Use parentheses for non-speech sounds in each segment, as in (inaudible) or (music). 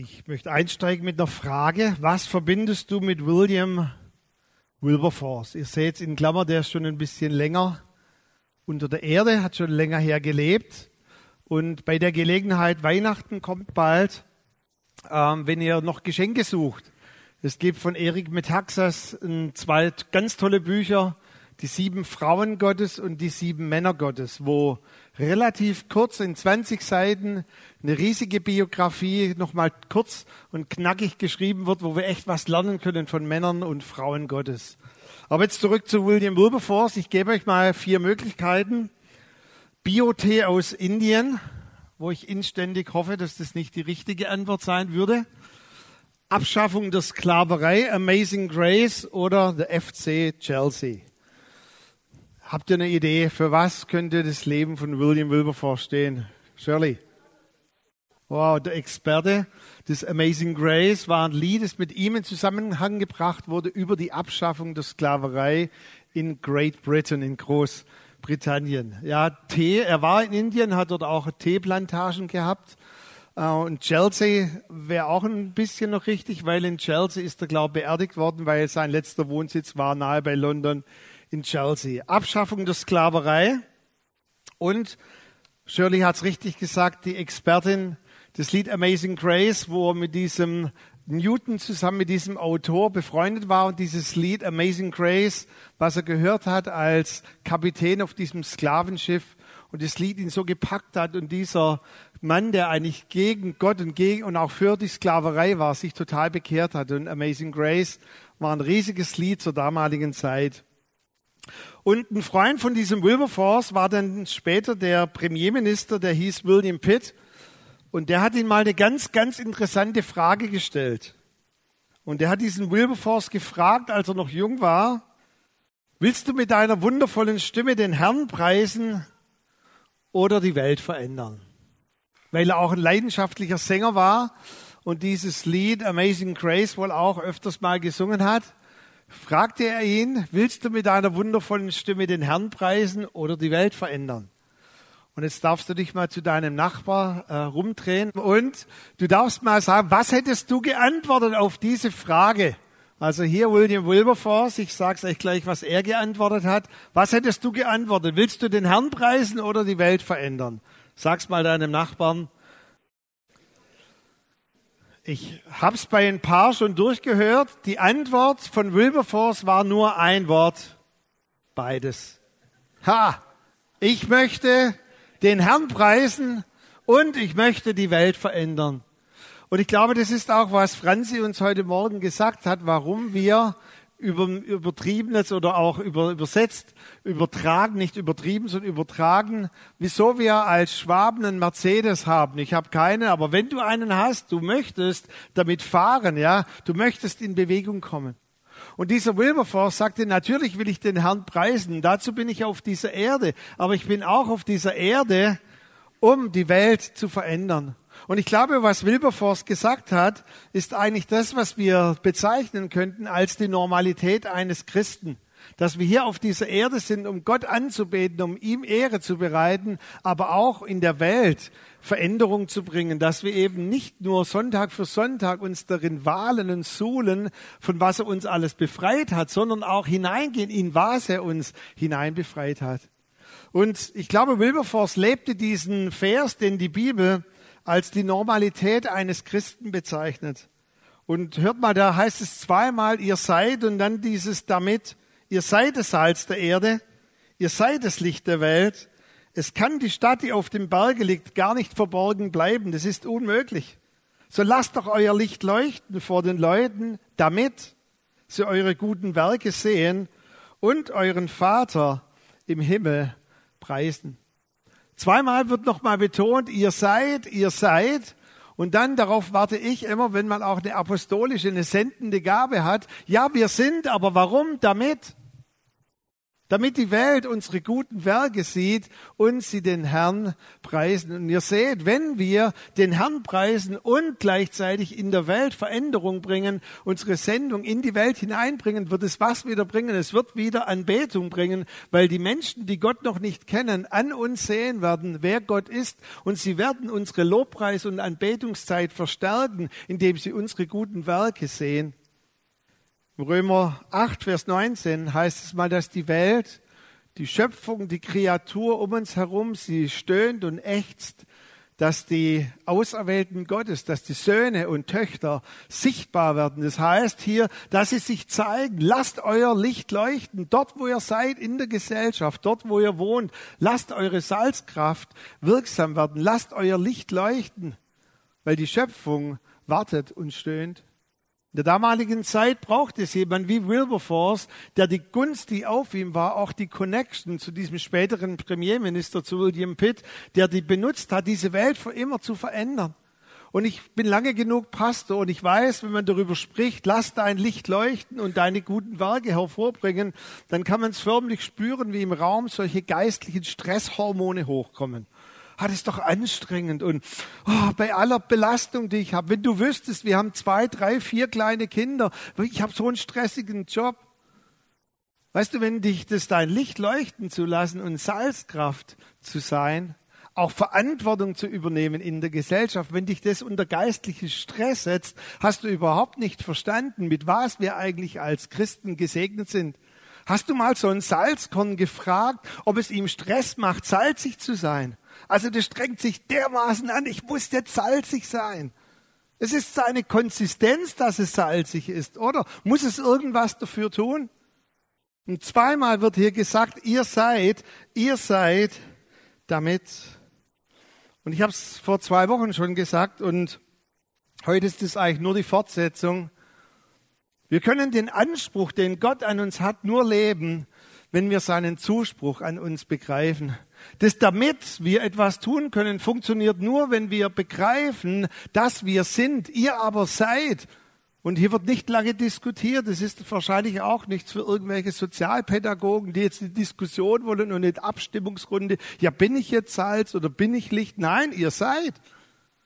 Ich möchte einsteigen mit einer Frage. Was verbindest du mit William Wilberforce? Ihr seht in Klammer, der ist schon ein bisschen länger unter der Erde, hat schon länger her gelebt. Und bei der Gelegenheit Weihnachten kommt bald, ähm, wenn ihr noch Geschenke sucht. Es gibt von Erik Metaxas zwei ganz tolle Bücher, die sieben Frauen Gottes und die sieben Männer Gottes, wo relativ kurz in 20 Seiten eine riesige Biografie nochmal kurz und knackig geschrieben wird, wo wir echt was lernen können von Männern und Frauen Gottes. Aber jetzt zurück zu William Wilberforce. Ich gebe euch mal vier Möglichkeiten. Biotee aus Indien, wo ich inständig hoffe, dass das nicht die richtige Antwort sein würde. Abschaffung der Sklaverei, Amazing Grace oder der FC Chelsea. Habt ihr eine Idee, für was könnte das Leben von William Wilberforce stehen? Shirley. Wow, der Experte des Amazing Grace war ein Lied, das mit ihm in Zusammenhang gebracht wurde über die Abschaffung der Sklaverei in Great Britain, in Großbritannien. Ja, Tee, er war in Indien, hat dort auch Teeplantagen gehabt. Äh, und Chelsea wäre auch ein bisschen noch richtig, weil in Chelsea ist er, glaube ich, beerdigt worden, weil sein letzter Wohnsitz war nahe bei London in Chelsea. Abschaffung der Sklaverei und Shirley hat es richtig gesagt, die Expertin des Lied Amazing Grace, wo er mit diesem Newton zusammen mit diesem Autor befreundet war und dieses Lied Amazing Grace, was er gehört hat als Kapitän auf diesem Sklavenschiff und das Lied ihn so gepackt hat und dieser Mann, der eigentlich gegen Gott und gegen und auch für die Sklaverei war, sich total bekehrt hat und Amazing Grace war ein riesiges Lied zur damaligen Zeit. Und ein Freund von diesem Wilberforce war dann später der Premierminister, der hieß William Pitt. Und der hat ihn mal eine ganz, ganz interessante Frage gestellt. Und der hat diesen Wilberforce gefragt, als er noch jung war, willst du mit deiner wundervollen Stimme den Herrn preisen oder die Welt verändern? Weil er auch ein leidenschaftlicher Sänger war und dieses Lied Amazing Grace wohl auch öfters mal gesungen hat fragte er ihn, willst du mit deiner wundervollen Stimme den Herrn preisen oder die Welt verändern? Und jetzt darfst du dich mal zu deinem Nachbar äh, rumdrehen und du darfst mal sagen, was hättest du geantwortet auf diese Frage? Also hier William Wilberforce, ich sag's euch gleich, was er geantwortet hat. Was hättest du geantwortet? Willst du den Herrn preisen oder die Welt verändern? Sag's mal deinem Nachbarn. Ich habe es bei ein paar schon durchgehört. Die Antwort von Wilberforce war nur ein Wort. Beides. Ha! Ich möchte den Herrn preisen und ich möchte die Welt verändern. Und ich glaube, das ist auch, was Franzi uns heute Morgen gesagt hat, warum wir über, übertriebenes oder auch über, übersetzt, übertragen, nicht übertrieben, sondern übertragen, wieso wir als Schwaben einen Mercedes haben. Ich habe keinen, aber wenn du einen hast, du möchtest damit fahren, ja, du möchtest in Bewegung kommen. Und dieser Wilberforce sagte, natürlich will ich den Herrn preisen, dazu bin ich auf dieser Erde, aber ich bin auch auf dieser Erde, um die Welt zu verändern. Und ich glaube, was Wilberforce gesagt hat, ist eigentlich das, was wir bezeichnen könnten als die Normalität eines Christen. Dass wir hier auf dieser Erde sind, um Gott anzubeten, um ihm Ehre zu bereiten, aber auch in der Welt Veränderung zu bringen, dass wir eben nicht nur Sonntag für Sonntag uns darin wahlen und suhlen, von was er uns alles befreit hat, sondern auch hineingehen in was er uns hinein befreit hat. Und ich glaube, Wilberforce lebte diesen Vers, den die Bibel als die Normalität eines Christen bezeichnet. Und hört mal, da heißt es zweimal, ihr seid und dann dieses damit, ihr seid das Salz der Erde, ihr seid das Licht der Welt. Es kann die Stadt, die auf dem Berge liegt, gar nicht verborgen bleiben. Das ist unmöglich. So lasst doch euer Licht leuchten vor den Leuten, damit sie eure guten Werke sehen und euren Vater im Himmel preisen. Zweimal wird nochmal betont, ihr seid, ihr seid. Und dann, darauf warte ich immer, wenn man auch eine apostolische, eine sendende Gabe hat. Ja, wir sind, aber warum? Damit damit die Welt unsere guten Werke sieht und sie den Herrn preisen. Und ihr seht, wenn wir den Herrn preisen und gleichzeitig in der Welt Veränderung bringen, unsere Sendung in die Welt hineinbringen, wird es was wieder bringen? Es wird wieder Anbetung bringen, weil die Menschen, die Gott noch nicht kennen, an uns sehen werden, wer Gott ist und sie werden unsere Lobpreis- und Anbetungszeit verstärken, indem sie unsere guten Werke sehen. Römer 8, Vers 19 heißt es mal, dass die Welt, die Schöpfung, die Kreatur um uns herum, sie stöhnt und ächzt, dass die Auserwählten Gottes, dass die Söhne und Töchter sichtbar werden. Das heißt hier, dass sie sich zeigen. Lasst euer Licht leuchten, dort wo ihr seid in der Gesellschaft, dort wo ihr wohnt. Lasst eure Salzkraft wirksam werden. Lasst euer Licht leuchten, weil die Schöpfung wartet und stöhnt. In der damaligen Zeit brauchte es jemand wie Wilberforce, der die Gunst, die auf ihm war, auch die Connection zu diesem späteren Premierminister, zu William Pitt, der die benutzt hat, diese Welt für immer zu verändern. Und ich bin lange genug Pastor und ich weiß, wenn man darüber spricht, lass dein Licht leuchten und deine guten Werke hervorbringen, dann kann man es förmlich spüren, wie im Raum solche geistlichen Stresshormone hochkommen ah, das ist doch anstrengend und oh, bei aller Belastung, die ich habe, wenn du wüsstest, wir haben zwei, drei, vier kleine Kinder, ich habe so einen stressigen Job. Weißt du, wenn dich das dein Licht leuchten zu lassen und Salzkraft zu sein, auch Verantwortung zu übernehmen in der Gesellschaft, wenn dich das unter geistlichen Stress setzt, hast du überhaupt nicht verstanden, mit was wir eigentlich als Christen gesegnet sind. Hast du mal so ein Salzkorn gefragt, ob es ihm Stress macht, salzig zu sein? Also das strengt sich dermaßen an, ich muss jetzt salzig sein. Es ist seine Konsistenz, dass es salzig ist, oder? Muss es irgendwas dafür tun? Und zweimal wird hier gesagt, ihr seid, ihr seid damit. Und ich habe es vor zwei Wochen schon gesagt und heute ist es eigentlich nur die Fortsetzung. Wir können den Anspruch, den Gott an uns hat, nur leben, wenn wir seinen Zuspruch an uns begreifen. Das damit wir etwas tun können, funktioniert nur, wenn wir begreifen, dass wir sind, ihr aber seid. Und hier wird nicht lange diskutiert. Das ist wahrscheinlich auch nichts für irgendwelche Sozialpädagogen, die jetzt eine Diskussion wollen und eine Abstimmungsrunde. Ja, bin ich jetzt Salz oder bin ich Licht? Nein, ihr seid.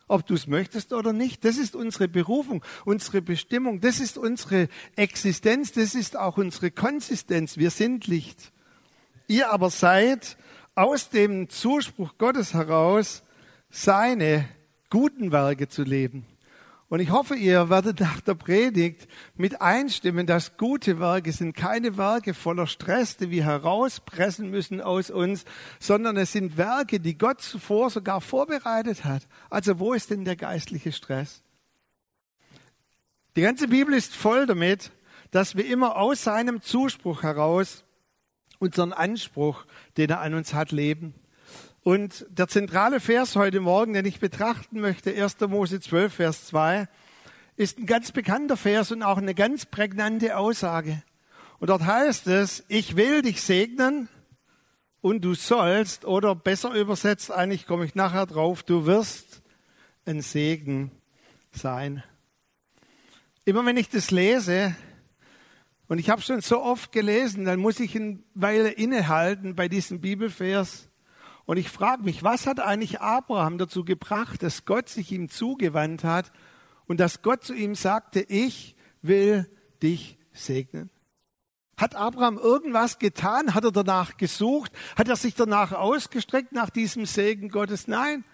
Ob du es möchtest oder nicht. Das ist unsere Berufung, unsere Bestimmung. Das ist unsere Existenz. Das ist auch unsere Konsistenz. Wir sind Licht. Ihr aber seid aus dem Zuspruch Gottes heraus seine guten Werke zu leben. Und ich hoffe, ihr werdet nach der Predigt mit einstimmen, dass gute Werke sind keine Werke voller Stress, die wir herauspressen müssen aus uns, sondern es sind Werke, die Gott zuvor sogar vorbereitet hat. Also wo ist denn der geistliche Stress? Die ganze Bibel ist voll damit, dass wir immer aus seinem Zuspruch heraus unseren Anspruch, den er an uns hat, leben. Und der zentrale Vers heute Morgen, den ich betrachten möchte, 1. Mose 12, Vers 2, ist ein ganz bekannter Vers und auch eine ganz prägnante Aussage. Und dort heißt es, ich will dich segnen und du sollst, oder besser übersetzt, eigentlich komme ich nachher drauf, du wirst ein Segen sein. Immer wenn ich das lese, und ich habe schon so oft gelesen, dann muss ich eine Weile innehalten bei diesem Bibelvers. Und ich frage mich, was hat eigentlich Abraham dazu gebracht, dass Gott sich ihm zugewandt hat und dass Gott zu ihm sagte, ich will dich segnen? Hat Abraham irgendwas getan? Hat er danach gesucht? Hat er sich danach ausgestreckt nach diesem Segen Gottes? Nein.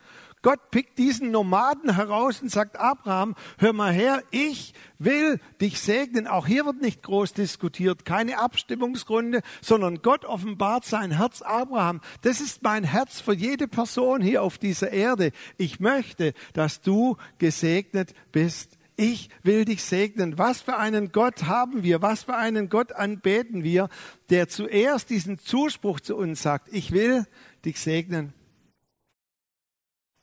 Gott pickt diesen Nomaden heraus und sagt, Abraham, hör mal her, ich will dich segnen. Auch hier wird nicht groß diskutiert, keine Abstimmungsgründe, sondern Gott offenbart sein Herz. Abraham, das ist mein Herz für jede Person hier auf dieser Erde. Ich möchte, dass du gesegnet bist. Ich will dich segnen. Was für einen Gott haben wir? Was für einen Gott anbeten wir, der zuerst diesen Zuspruch zu uns sagt. Ich will dich segnen.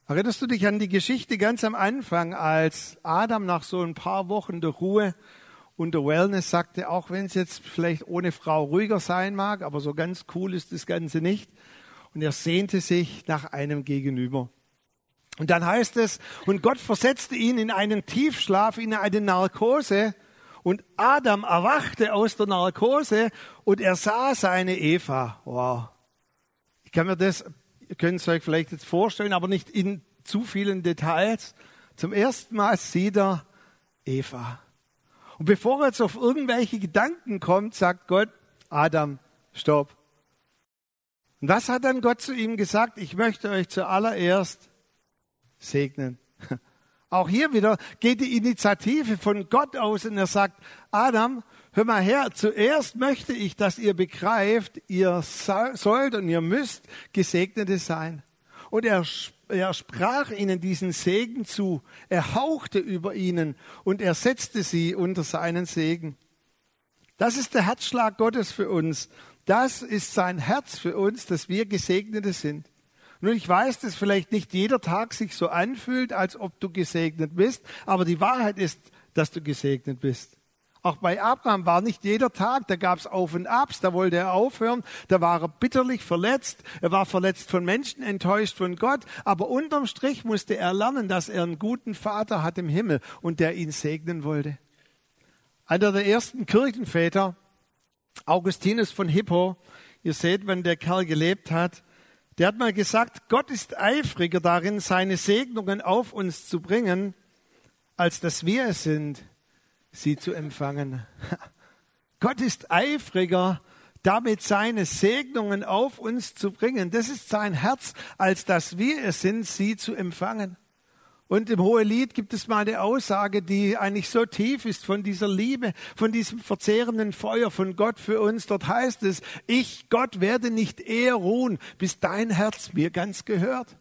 Erinnerst du dich an die Geschichte ganz am Anfang, als Adam nach so ein paar Wochen der Ruhe und der Wellness sagte, auch wenn es jetzt vielleicht ohne Frau ruhiger sein mag, aber so ganz cool ist das Ganze nicht. Und er sehnte sich nach einem Gegenüber. Und dann heißt es, und Gott versetzte ihn in einen Tiefschlaf, in eine Narkose, Und Adam erwachte aus der Narkose und er sah seine Eva. Wow. Ich kann mir das, ihr könnt es euch vielleicht jetzt vorstellen, aber nicht in zu vielen Details. Zum ersten Mal sieht er Eva. Und bevor er jetzt auf irgendwelche Gedanken kommt, sagt Gott, Adam, stopp. Und was hat dann Gott zu ihm gesagt? Ich möchte euch zuallererst segnen. (laughs) Auch hier wieder geht die Initiative von Gott aus und er sagt, Adam, hör mal her, zuerst möchte ich, dass ihr begreift, ihr sollt und ihr müsst Gesegnete sein. Und er, er sprach ihnen diesen Segen zu, er hauchte über ihnen und er setzte sie unter seinen Segen. Das ist der Herzschlag Gottes für uns. Das ist sein Herz für uns, dass wir Gesegnete sind. Nun, ich weiß, dass vielleicht nicht jeder Tag sich so anfühlt, als ob du gesegnet bist, aber die Wahrheit ist, dass du gesegnet bist. Auch bei Abraham war nicht jeder Tag, da gab es Auf und Abs, da wollte er aufhören, da war er bitterlich verletzt, er war verletzt von Menschen, enttäuscht von Gott, aber unterm Strich musste er lernen, dass er einen guten Vater hat im Himmel und der ihn segnen wollte. Einer der ersten Kirchenväter, Augustinus von Hippo, ihr seht, wenn der Kerl gelebt hat, der hat mal gesagt, Gott ist eifriger darin, seine Segnungen auf uns zu bringen, als dass wir es sind, sie zu empfangen. (laughs) Gott ist eifriger, damit seine Segnungen auf uns zu bringen. Das ist sein Herz, als dass wir es sind, sie zu empfangen. Und im Hohelied gibt es mal eine Aussage, die eigentlich so tief ist von dieser Liebe, von diesem verzehrenden Feuer von Gott für uns. Dort heißt es, ich, Gott, werde nicht eher ruhen, bis dein Herz mir ganz gehört.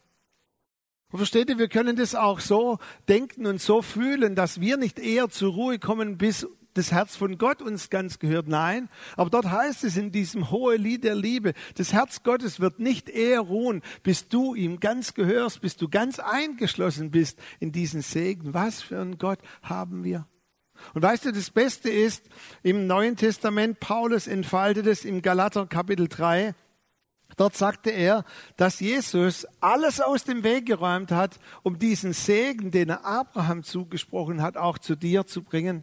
Und versteht ihr, wir können das auch so denken und so fühlen, dass wir nicht eher zur Ruhe kommen, bis das Herz von Gott uns ganz gehört. Nein, aber dort heißt es in diesem hohe Lied der Liebe, das Herz Gottes wird nicht eher ruhen, bis du ihm ganz gehörst, bis du ganz eingeschlossen bist in diesen Segen. Was für ein Gott haben wir? Und weißt du, das Beste ist, im Neuen Testament, Paulus entfaltet es im Galater Kapitel 3, Dort sagte er, dass Jesus alles aus dem Weg geräumt hat, um diesen Segen, den er Abraham zugesprochen hat, auch zu dir zu bringen.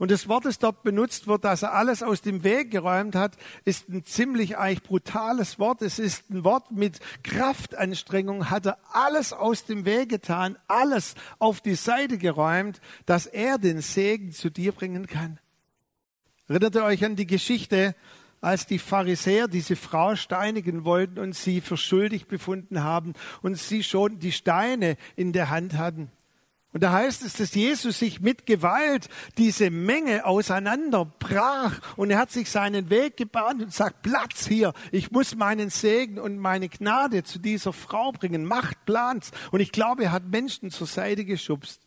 Und das Wort, das dort benutzt wird, dass er alles aus dem Weg geräumt hat, ist ein ziemlich eigentlich brutales Wort. Es ist ein Wort mit Kraftanstrengung, hat er alles aus dem Weg getan, alles auf die Seite geräumt, dass er den Segen zu dir bringen kann. Erinnert ihr euch an die Geschichte, als die Pharisäer diese Frau steinigen wollten und sie für schuldig befunden haben und sie schon die Steine in der Hand hatten? Und da heißt es, dass Jesus sich mit Gewalt diese Menge auseinanderbrach und er hat sich seinen Weg gebahnt und sagt, Platz hier, ich muss meinen Segen und meine Gnade zu dieser Frau bringen, macht Plans. Und ich glaube, er hat Menschen zur Seite geschubst.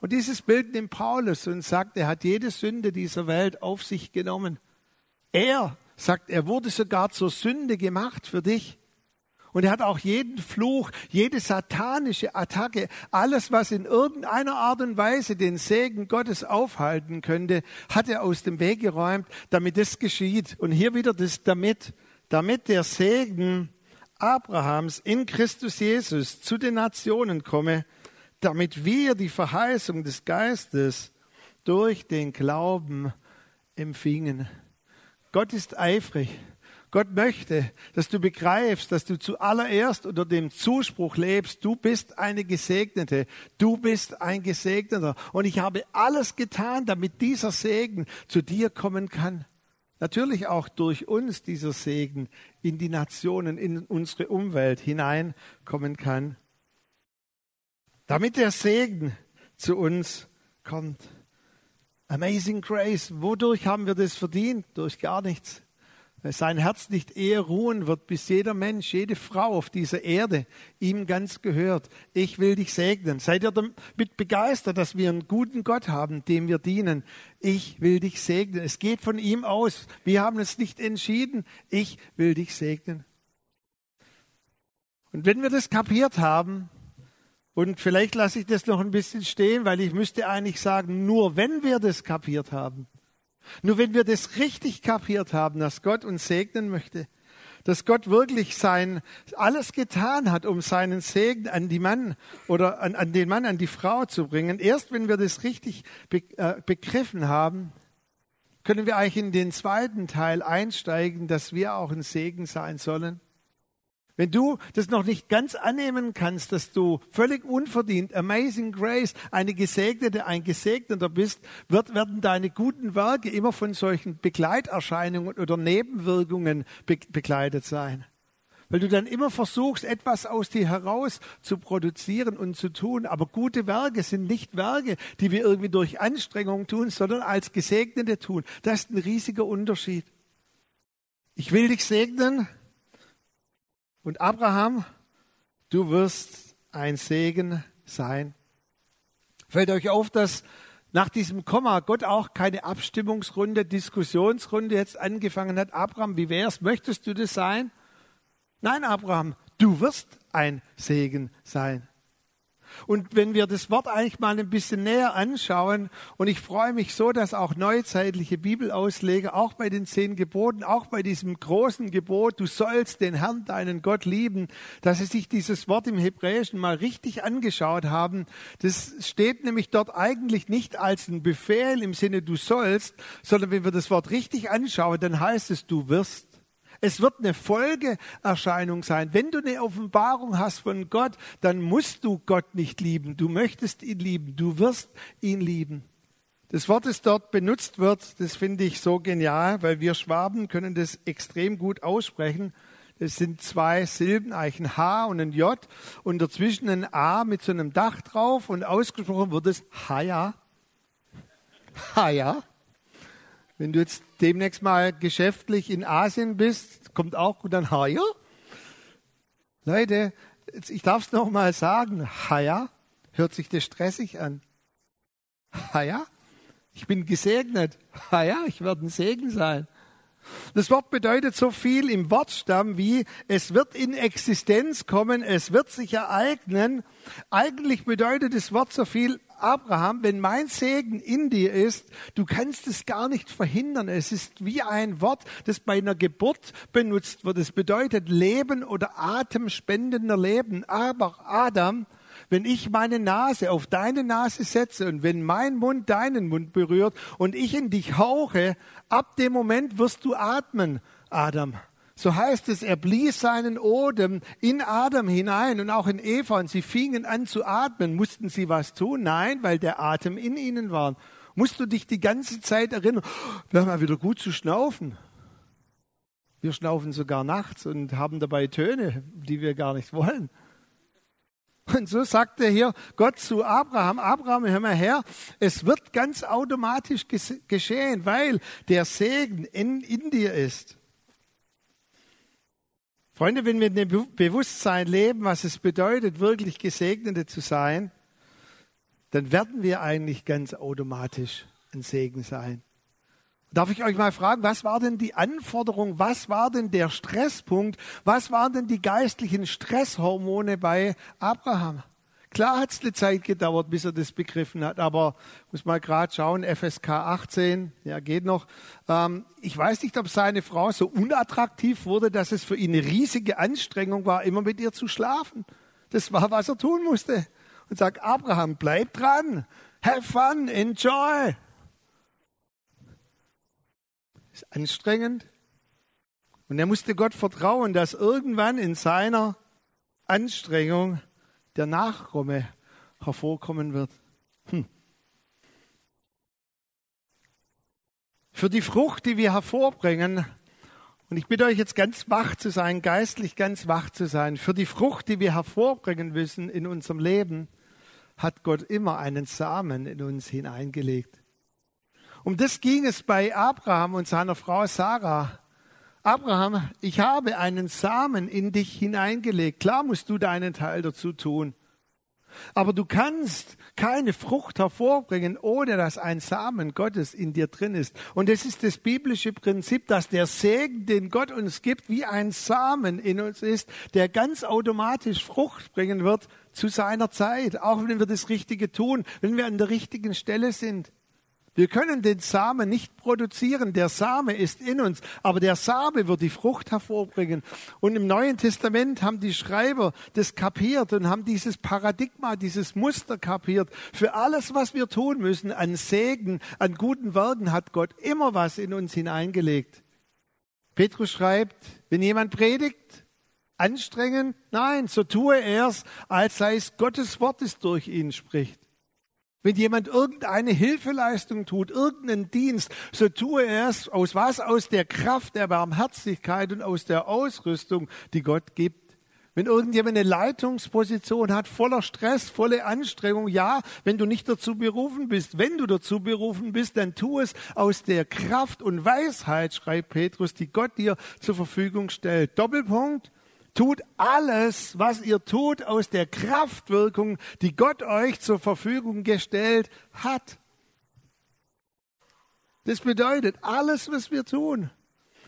Und dieses Bild nimmt Paulus und sagt, er hat jede Sünde dieser Welt auf sich genommen. Er sagt, er wurde sogar zur Sünde gemacht für dich. Und er hat auch jeden Fluch, jede satanische Attacke, alles, was in irgendeiner Art und Weise den Segen Gottes aufhalten könnte, hat er aus dem Weg geräumt, damit das geschieht. Und hier wieder das damit, damit der Segen Abrahams in Christus Jesus zu den Nationen komme, damit wir die Verheißung des Geistes durch den Glauben empfingen. Gott ist eifrig Gott möchte, dass du begreifst, dass du zuallererst unter dem Zuspruch lebst, du bist eine Gesegnete, du bist ein Gesegneter. Und ich habe alles getan, damit dieser Segen zu dir kommen kann. Natürlich auch durch uns dieser Segen in die Nationen, in unsere Umwelt hineinkommen kann. Damit der Segen zu uns kommt. Amazing Grace. Wodurch haben wir das verdient? Durch gar nichts sein Herz nicht eher ruhen wird, bis jeder Mensch, jede Frau auf dieser Erde ihm ganz gehört. Ich will dich segnen. Seid ihr damit begeistert, dass wir einen guten Gott haben, dem wir dienen? Ich will dich segnen. Es geht von ihm aus. Wir haben es nicht entschieden. Ich will dich segnen. Und wenn wir das kapiert haben, und vielleicht lasse ich das noch ein bisschen stehen, weil ich müsste eigentlich sagen, nur wenn wir das kapiert haben, nur wenn wir das richtig kapiert haben, dass Gott uns segnen möchte, dass Gott wirklich sein alles getan hat, um seinen Segen an die Mann oder an, an den Mann, an die Frau zu bringen. Erst wenn wir das richtig be, äh, begriffen haben, können wir eigentlich in den zweiten Teil einsteigen, dass wir auch ein Segen sein sollen. Wenn du das noch nicht ganz annehmen kannst, dass du völlig unverdient, Amazing Grace, eine Gesegnete, ein Gesegneter bist, wird, werden deine guten Werke immer von solchen Begleiterscheinungen oder Nebenwirkungen be begleitet sein. Weil du dann immer versuchst, etwas aus dir heraus zu produzieren und zu tun. Aber gute Werke sind nicht Werke, die wir irgendwie durch Anstrengung tun, sondern als Gesegnete tun. Das ist ein riesiger Unterschied. Ich will dich segnen, und Abraham, du wirst ein Segen sein. Fällt euch auf, dass nach diesem Komma Gott auch keine Abstimmungsrunde, Diskussionsrunde jetzt angefangen hat. Abraham, wie wär's? Möchtest du das sein? Nein, Abraham, du wirst ein Segen sein. Und wenn wir das Wort eigentlich mal ein bisschen näher anschauen, und ich freue mich so, dass auch neuzeitliche Bibelausleger, auch bei den zehn Geboten, auch bei diesem großen Gebot, du sollst den Herrn, deinen Gott lieben, dass sie sich dieses Wort im Hebräischen mal richtig angeschaut haben. Das steht nämlich dort eigentlich nicht als ein Befehl im Sinne du sollst, sondern wenn wir das Wort richtig anschauen, dann heißt es du wirst. Es wird eine Folgeerscheinung sein. Wenn du eine Offenbarung hast von Gott, dann musst du Gott nicht lieben. Du möchtest ihn lieben. Du wirst ihn lieben. Das Wort, das dort benutzt wird, das finde ich so genial, weil wir Schwaben können das extrem gut aussprechen. Das sind zwei Silben, eigentlich ein H und ein J und dazwischen ein A mit so einem Dach drauf und ausgesprochen wird es Haya. Haya. Wenn du jetzt demnächst mal geschäftlich in Asien bist, kommt auch gut an Haya. Leute, ich darf es noch mal sagen, Haya hört sich das stressig an. Haya, ich bin gesegnet. Haya, ich werde ein Segen sein. Das Wort bedeutet so viel im Wortstamm wie es wird in Existenz kommen, es wird sich ereignen. Eigentlich bedeutet das Wort so viel Abraham, wenn mein Segen in dir ist, du kannst es gar nicht verhindern. Es ist wie ein Wort, das bei einer Geburt benutzt wird. Es bedeutet Leben oder atemspendender Leben. Aber Adam, wenn ich meine Nase auf deine Nase setze und wenn mein Mund deinen Mund berührt und ich in dich hauche, ab dem Moment wirst du atmen, Adam. So heißt es, er blies seinen Odem in Adam hinein und auch in Eva und sie fingen an zu atmen. Mussten sie was tun? Nein, weil der Atem in ihnen war. Musst du dich die ganze Zeit erinnern, wir haben mal wieder gut zu schnaufen. Wir schnaufen sogar nachts und haben dabei Töne, die wir gar nicht wollen. Und so sagte hier Gott zu Abraham, Abraham, hör mal her, es wird ganz automatisch geschehen, weil der Segen in, in dir ist. Freunde, wenn wir in dem Bewusstsein leben, was es bedeutet, wirklich Gesegnete zu sein, dann werden wir eigentlich ganz automatisch ein Segen sein. Darf ich euch mal fragen, was war denn die Anforderung, was war denn der Stresspunkt, was waren denn die geistlichen Stresshormone bei Abraham? Klar hat es eine Zeit gedauert, bis er das begriffen hat, aber muss mal gerade schauen, FSK 18, ja geht noch. Ähm, ich weiß nicht, ob seine Frau so unattraktiv wurde, dass es für ihn eine riesige Anstrengung war, immer mit ihr zu schlafen. Das war, was er tun musste. Und sagt, Abraham, bleib dran, have fun, enjoy. Ist anstrengend. Und er musste Gott vertrauen, dass irgendwann in seiner Anstrengung der Nachkomme hervorkommen wird. Hm. Für die Frucht, die wir hervorbringen, und ich bitte euch jetzt ganz wach zu sein, geistlich ganz wach zu sein, für die Frucht, die wir hervorbringen müssen in unserem Leben, hat Gott immer einen Samen in uns hineingelegt. Um das ging es bei Abraham und seiner Frau Sarah. Abraham, ich habe einen Samen in dich hineingelegt. Klar musst du deinen Teil dazu tun. Aber du kannst keine Frucht hervorbringen, ohne dass ein Samen Gottes in dir drin ist. Und es ist das biblische Prinzip, dass der Segen, den Gott uns gibt, wie ein Samen in uns ist, der ganz automatisch Frucht bringen wird zu seiner Zeit, auch wenn wir das Richtige tun, wenn wir an der richtigen Stelle sind. Wir können den Samen nicht produzieren. Der Same ist in uns, aber der Same wird die Frucht hervorbringen. Und im Neuen Testament haben die Schreiber das kapiert und haben dieses Paradigma, dieses Muster kapiert. Für alles, was wir tun müssen, an Segen, an guten Werken hat Gott immer was in uns hineingelegt. Petrus schreibt, wenn jemand predigt, anstrengend, nein, so tue er es, als sei es Gottes Wort, das durch ihn spricht. Wenn jemand irgendeine Hilfeleistung tut, irgendeinen Dienst, so tue er es aus was? Aus der Kraft der Barmherzigkeit und aus der Ausrüstung, die Gott gibt. Wenn irgendjemand eine Leitungsposition hat, voller Stress, volle Anstrengung, ja, wenn du nicht dazu berufen bist, wenn du dazu berufen bist, dann tu es aus der Kraft und Weisheit, schreibt Petrus, die Gott dir zur Verfügung stellt. Doppelpunkt. Tut alles, was ihr tut, aus der Kraftwirkung, die Gott euch zur Verfügung gestellt hat. Das bedeutet, alles, was wir tun,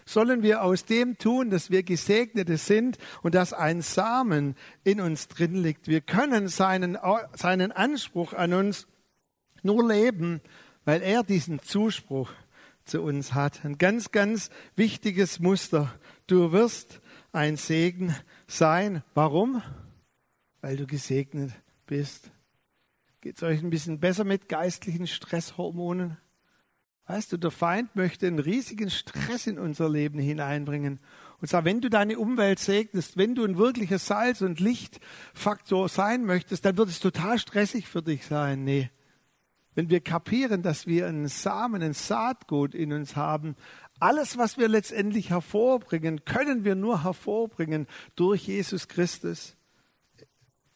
sollen wir aus dem tun, dass wir Gesegnete sind und dass ein Samen in uns drin liegt. Wir können seinen, seinen Anspruch an uns nur leben, weil er diesen Zuspruch zu uns hat. Ein ganz, ganz wichtiges Muster. Du wirst ein Segen sein. Warum? Weil du gesegnet bist. Geht es euch ein bisschen besser mit geistlichen Stresshormonen? Weißt du, der Feind möchte einen riesigen Stress in unser Leben hineinbringen. Und zwar, wenn du deine Umwelt segnest, wenn du ein wirklicher Salz- und Lichtfaktor sein möchtest, dann wird es total stressig für dich sein. Nee. Wenn wir kapieren, dass wir einen Samen, ein Saatgut in uns haben, alles, was wir letztendlich hervorbringen, können wir nur hervorbringen durch Jesus Christus.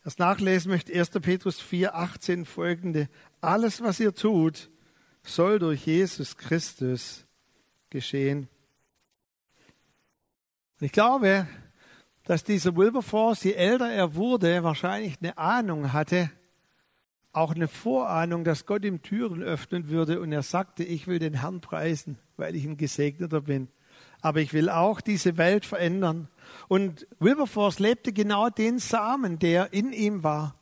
Das Nachlesen möchte 1. Petrus 4, 18 folgende. Alles, was ihr tut, soll durch Jesus Christus geschehen. Und ich glaube, dass dieser Wilberforce, je älter er wurde, wahrscheinlich eine Ahnung hatte, auch eine Vorahnung, dass Gott ihm Türen öffnen würde und er sagte, ich will den Herrn preisen, weil ich ein Gesegneter bin. Aber ich will auch diese Welt verändern. Und Wilberforce lebte genau den Samen, der in ihm war.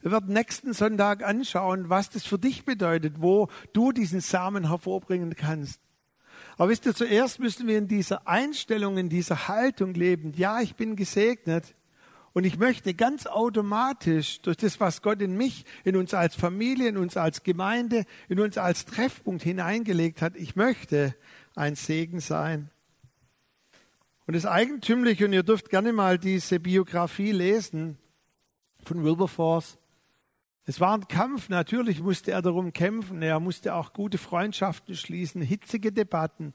Wir werden nächsten Sonntag anschauen, was das für dich bedeutet, wo du diesen Samen hervorbringen kannst. Aber wisst ihr, zuerst müssen wir in dieser Einstellung, in dieser Haltung leben. Ja, ich bin gesegnet. Und ich möchte ganz automatisch durch das, was Gott in mich, in uns als Familie, in uns als Gemeinde, in uns als Treffpunkt hineingelegt hat, ich möchte ein Segen sein. Und das Eigentümliche, und ihr dürft gerne mal diese Biografie lesen von Wilberforce. Es war ein Kampf, natürlich musste er darum kämpfen, er musste auch gute Freundschaften schließen, hitzige Debatten.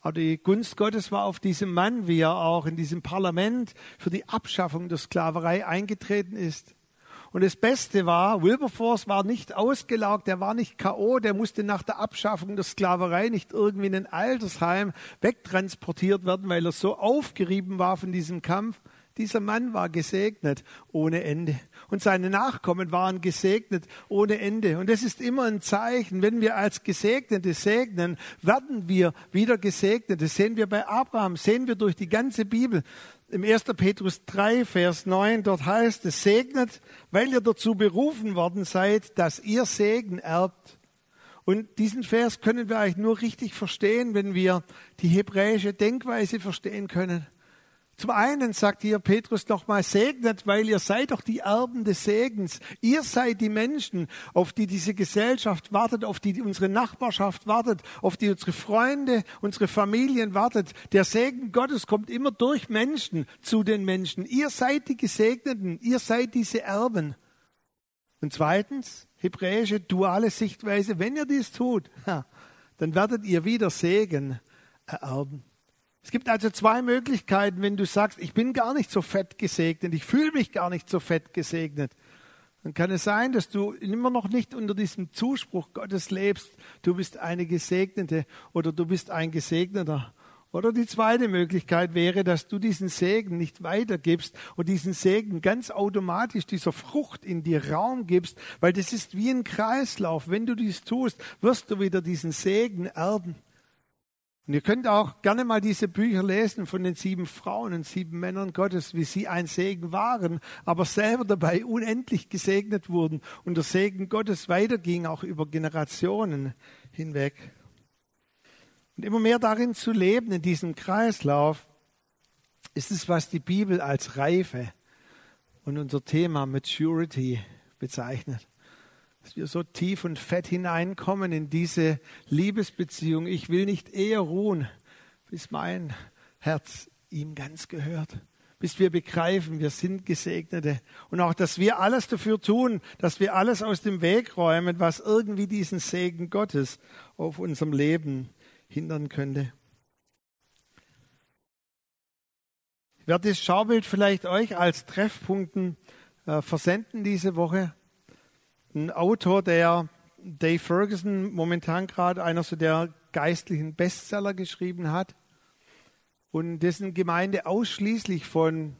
Aber die Gunst Gottes war auf diesem Mann, wie er auch in diesem Parlament für die Abschaffung der Sklaverei eingetreten ist. Und das Beste war, Wilberforce war nicht ausgelaugt, der war nicht K.O., der musste nach der Abschaffung der Sklaverei nicht irgendwie in ein Altersheim wegtransportiert werden, weil er so aufgerieben war von diesem Kampf. Dieser Mann war gesegnet ohne Ende. Und seine Nachkommen waren gesegnet ohne Ende. Und das ist immer ein Zeichen. Wenn wir als Gesegnete segnen, werden wir wieder gesegnet. Das sehen wir bei Abraham, sehen wir durch die ganze Bibel. Im 1. Petrus 3, Vers 9, dort heißt es, segnet, weil ihr dazu berufen worden seid, dass ihr Segen erbt. Und diesen Vers können wir eigentlich nur richtig verstehen, wenn wir die hebräische Denkweise verstehen können. Zum einen sagt hier Petrus nochmal, segnet, weil ihr seid doch die Erben des Segens. Ihr seid die Menschen, auf die diese Gesellschaft wartet, auf die unsere Nachbarschaft wartet, auf die unsere Freunde, unsere Familien wartet. Der Segen Gottes kommt immer durch Menschen zu den Menschen. Ihr seid die Gesegneten, ihr seid diese Erben. Und zweitens, hebräische duale Sichtweise, wenn ihr dies tut, dann werdet ihr wieder Segen ererben. Es gibt also zwei Möglichkeiten, wenn du sagst, ich bin gar nicht so fett gesegnet, ich fühle mich gar nicht so fett gesegnet. Dann kann es sein, dass du immer noch nicht unter diesem Zuspruch Gottes lebst, du bist eine Gesegnete oder du bist ein Gesegneter. Oder die zweite Möglichkeit wäre, dass du diesen Segen nicht weitergibst und diesen Segen ganz automatisch dieser Frucht in dir Raum gibst, weil das ist wie ein Kreislauf. Wenn du dies tust, wirst du wieder diesen Segen erben. Und ihr könnt auch gerne mal diese Bücher lesen von den sieben Frauen und sieben Männern Gottes, wie sie ein Segen waren, aber selber dabei unendlich gesegnet wurden und der Segen Gottes weiterging auch über Generationen hinweg. Und immer mehr darin zu leben, in diesem Kreislauf, ist es, was die Bibel als Reife und unser Thema Maturity bezeichnet. Dass wir so tief und fett hineinkommen in diese Liebesbeziehung. Ich will nicht eher ruhen, bis mein Herz ihm ganz gehört. Bis wir begreifen, wir sind Gesegnete. Und auch, dass wir alles dafür tun, dass wir alles aus dem Weg räumen, was irgendwie diesen Segen Gottes auf unserem Leben hindern könnte. Ich werde das Schaubild vielleicht euch als Treffpunkten äh, versenden diese Woche. Ein Autor, der Dave Ferguson momentan gerade einer so der geistlichen Bestseller geschrieben hat. Und dessen Gemeinde ausschließlich von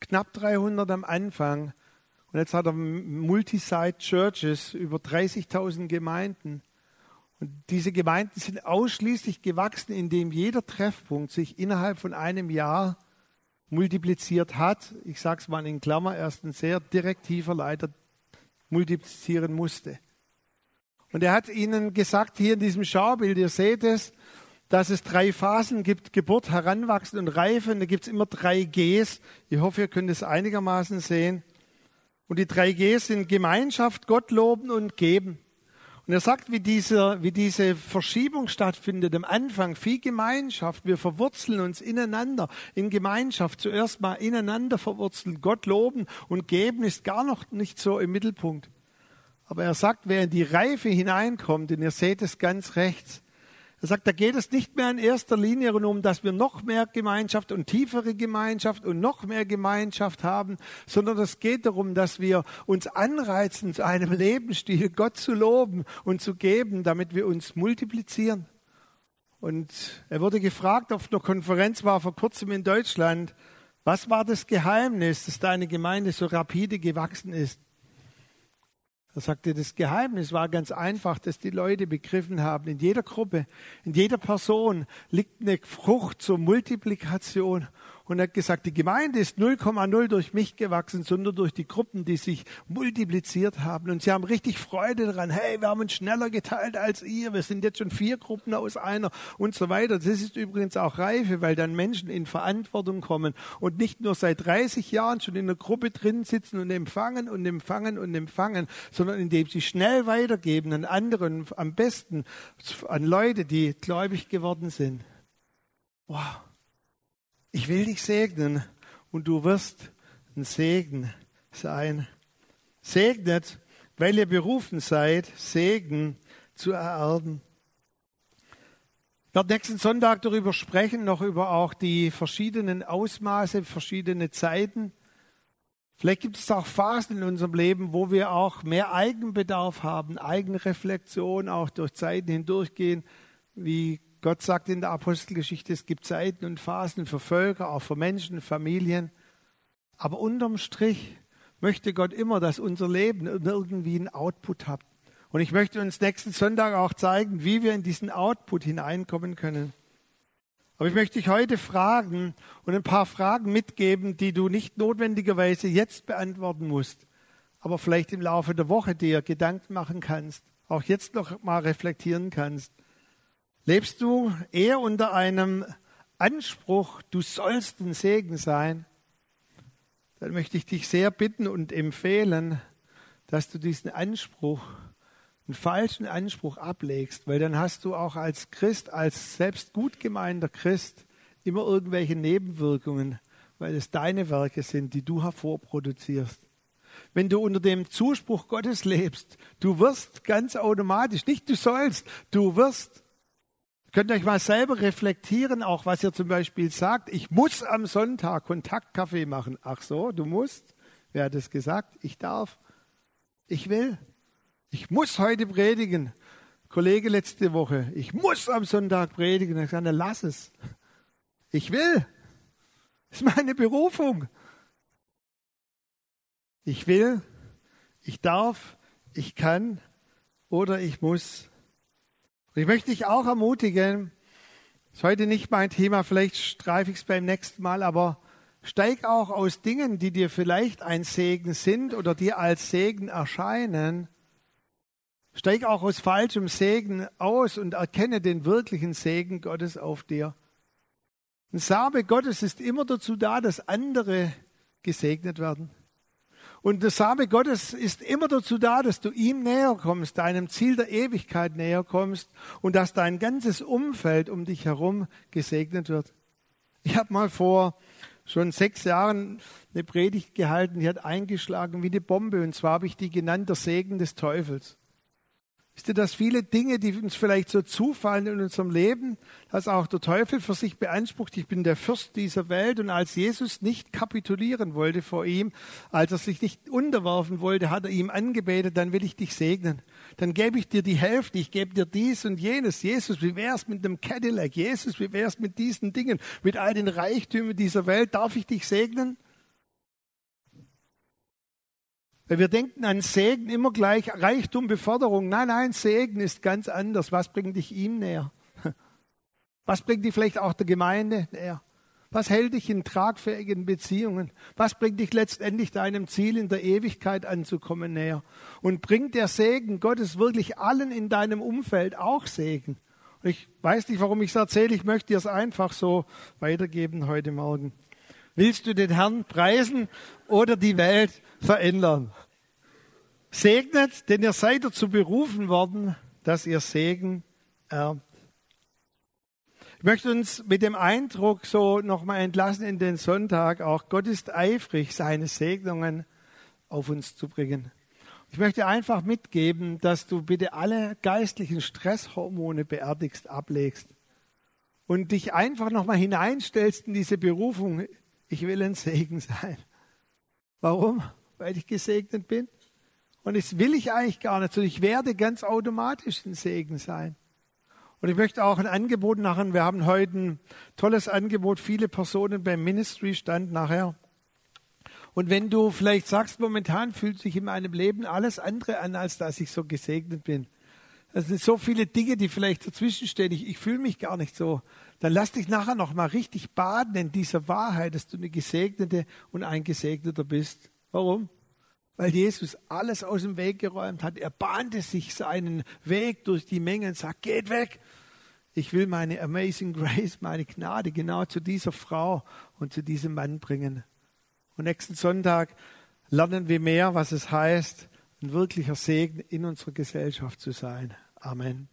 knapp 300 am Anfang. Und jetzt hat er Multisite Churches über 30.000 Gemeinden. Und diese Gemeinden sind ausschließlich gewachsen, indem jeder Treffpunkt sich innerhalb von einem Jahr multipliziert hat. Ich sage es mal in Klammer, erst ein sehr direktiver Leiter multiplizieren musste. Und er hat ihnen gesagt, hier in diesem Schaubild, ihr seht es, dass es drei Phasen gibt, Geburt, Heranwachsen und Reife. Und da gibt es immer drei Gs. Ich hoffe, ihr könnt es einigermaßen sehen. Und die drei Gs sind Gemeinschaft, Gott loben und geben. Und er sagt, wie diese, wie diese Verschiebung stattfindet. Am Anfang viel Gemeinschaft. Wir verwurzeln uns ineinander in Gemeinschaft. Zuerst mal ineinander verwurzeln. Gott loben und geben ist gar noch nicht so im Mittelpunkt. Aber er sagt, wer in die Reife hineinkommt, und ihr seht es ganz rechts, er sagt, da geht es nicht mehr in erster Linie um, dass wir noch mehr Gemeinschaft und tiefere Gemeinschaft und noch mehr Gemeinschaft haben, sondern es geht darum, dass wir uns anreizen, zu einem Lebensstil Gott zu loben und zu geben, damit wir uns multiplizieren. Und er wurde gefragt, auf einer Konferenz war vor kurzem in Deutschland, was war das Geheimnis, dass deine Gemeinde so rapide gewachsen ist? Er sagte, das Geheimnis war ganz einfach, dass die Leute begriffen haben, in jeder Gruppe, in jeder Person liegt eine Frucht zur Multiplikation und hat gesagt, die Gemeinde ist 0,0 durch mich gewachsen, sondern durch die Gruppen, die sich multipliziert haben. Und sie haben richtig Freude daran. Hey, wir haben uns schneller geteilt als ihr. Wir sind jetzt schon vier Gruppen aus einer und so weiter. Das ist übrigens auch Reife, weil dann Menschen in Verantwortung kommen und nicht nur seit 30 Jahren schon in einer Gruppe drin sitzen und empfangen und empfangen und empfangen, sondern indem sie schnell weitergeben an anderen, am besten an Leute, die gläubig geworden sind. Wow ich will dich segnen und du wirst ein Segen sein. Segnet, weil ihr berufen seid, Segen zu ererben. Ich werde nächsten Sonntag darüber sprechen, noch über auch die verschiedenen Ausmaße, verschiedene Zeiten. Vielleicht gibt es auch Phasen in unserem Leben, wo wir auch mehr Eigenbedarf haben, Eigenreflexion, auch durch Zeiten hindurchgehen, wie Gott sagt in der Apostelgeschichte, es gibt Zeiten und Phasen für Völker, auch für Menschen, Familien. Aber unterm Strich möchte Gott immer, dass unser Leben irgendwie einen Output hat. Und ich möchte uns nächsten Sonntag auch zeigen, wie wir in diesen Output hineinkommen können. Aber ich möchte dich heute fragen und ein paar Fragen mitgeben, die du nicht notwendigerweise jetzt beantworten musst, aber vielleicht im Laufe der Woche dir Gedanken machen kannst, auch jetzt noch mal reflektieren kannst. Lebst du eher unter einem Anspruch, du sollst ein Segen sein? Dann möchte ich dich sehr bitten und empfehlen, dass du diesen Anspruch, einen falschen Anspruch ablegst, weil dann hast du auch als Christ, als selbst gut gemeinter Christ immer irgendwelche Nebenwirkungen, weil es deine Werke sind, die du hervorproduzierst. Wenn du unter dem Zuspruch Gottes lebst, du wirst ganz automatisch, nicht du sollst, du wirst Könnt ihr euch mal selber reflektieren, auch was ihr zum Beispiel sagt. Ich muss am Sonntag Kontaktkaffee machen. Ach so, du musst? Wer hat es gesagt? Ich darf. Ich will. Ich muss heute predigen. Kollege letzte Woche. Ich muss am Sonntag predigen. Ich sage, lass es. Ich will. Das ist meine Berufung. Ich will, ich darf, ich kann oder ich muss. Ich möchte dich auch ermutigen, ist heute nicht mein Thema, vielleicht streife ich es beim nächsten Mal, aber steig auch aus Dingen, die dir vielleicht ein Segen sind oder dir als Segen erscheinen, Steig auch aus falschem Segen aus und erkenne den wirklichen Segen Gottes auf dir. Ein Same Gottes ist immer dazu da, dass andere gesegnet werden. Und der Same Gottes ist immer dazu da, dass du ihm näher kommst, deinem Ziel der Ewigkeit näher kommst und dass dein ganzes Umfeld um dich herum gesegnet wird. Ich habe mal vor schon sechs Jahren eine Predigt gehalten, die hat eingeschlagen wie eine Bombe. Und zwar habe ich die genannt, der Segen des Teufels. Wisst ihr, dass viele Dinge, die uns vielleicht so zufallen in unserem Leben, dass auch der Teufel für sich beansprucht, ich bin der Fürst dieser Welt. Und als Jesus nicht kapitulieren wollte vor ihm, als er sich nicht unterwerfen wollte, hat er ihm angebetet, dann will ich dich segnen. Dann gebe ich dir die Hälfte, ich gebe dir dies und jenes. Jesus, wie wär's mit dem Cadillac? Jesus, wie wär's mit diesen Dingen? Mit all den Reichtümern dieser Welt? Darf ich dich segnen? Weil wir denken an Segen immer gleich Reichtum, Beförderung. Nein, nein, Segen ist ganz anders. Was bringt dich ihm näher? (laughs) Was bringt dich vielleicht auch der Gemeinde näher? Was hält dich in tragfähigen Beziehungen? Was bringt dich letztendlich deinem Ziel in der Ewigkeit anzukommen näher? Und bringt der Segen Gottes wirklich allen in deinem Umfeld auch Segen? Und ich weiß nicht, warum ich es erzähle. Ich möchte dir es einfach so weitergeben heute Morgen. Willst du den Herrn preisen oder die Welt verändern? Segnet, denn ihr seid dazu berufen worden, dass ihr Segen erbt. Ich möchte uns mit dem Eindruck so nochmal entlassen in den Sonntag. Auch Gott ist eifrig, seine Segnungen auf uns zu bringen. Ich möchte einfach mitgeben, dass du bitte alle geistlichen Stresshormone beerdigst, ablegst und dich einfach nochmal hineinstellst in diese Berufung ich will ein Segen sein. Warum? Weil ich gesegnet bin. Und das will ich eigentlich gar nicht so. Ich werde ganz automatisch ein Segen sein. Und ich möchte auch ein Angebot machen. Wir haben heute ein tolles Angebot. Viele Personen beim Ministry stand nachher. Und wenn du vielleicht sagst, momentan fühlt sich in meinem Leben alles andere an, als dass ich so gesegnet bin. Es sind so viele Dinge, die vielleicht dazwischenstehen. Ich, ich fühle mich gar nicht so dann lass dich nachher noch mal richtig baden in dieser Wahrheit, dass du eine Gesegnete und ein Gesegneter bist. Warum? Weil Jesus alles aus dem Weg geräumt hat. Er bahnte sich seinen Weg durch die Menge und sagt, geht weg. Ich will meine Amazing Grace, meine Gnade genau zu dieser Frau und zu diesem Mann bringen. Und nächsten Sonntag lernen wir mehr, was es heißt, ein wirklicher Segen in unserer Gesellschaft zu sein. Amen.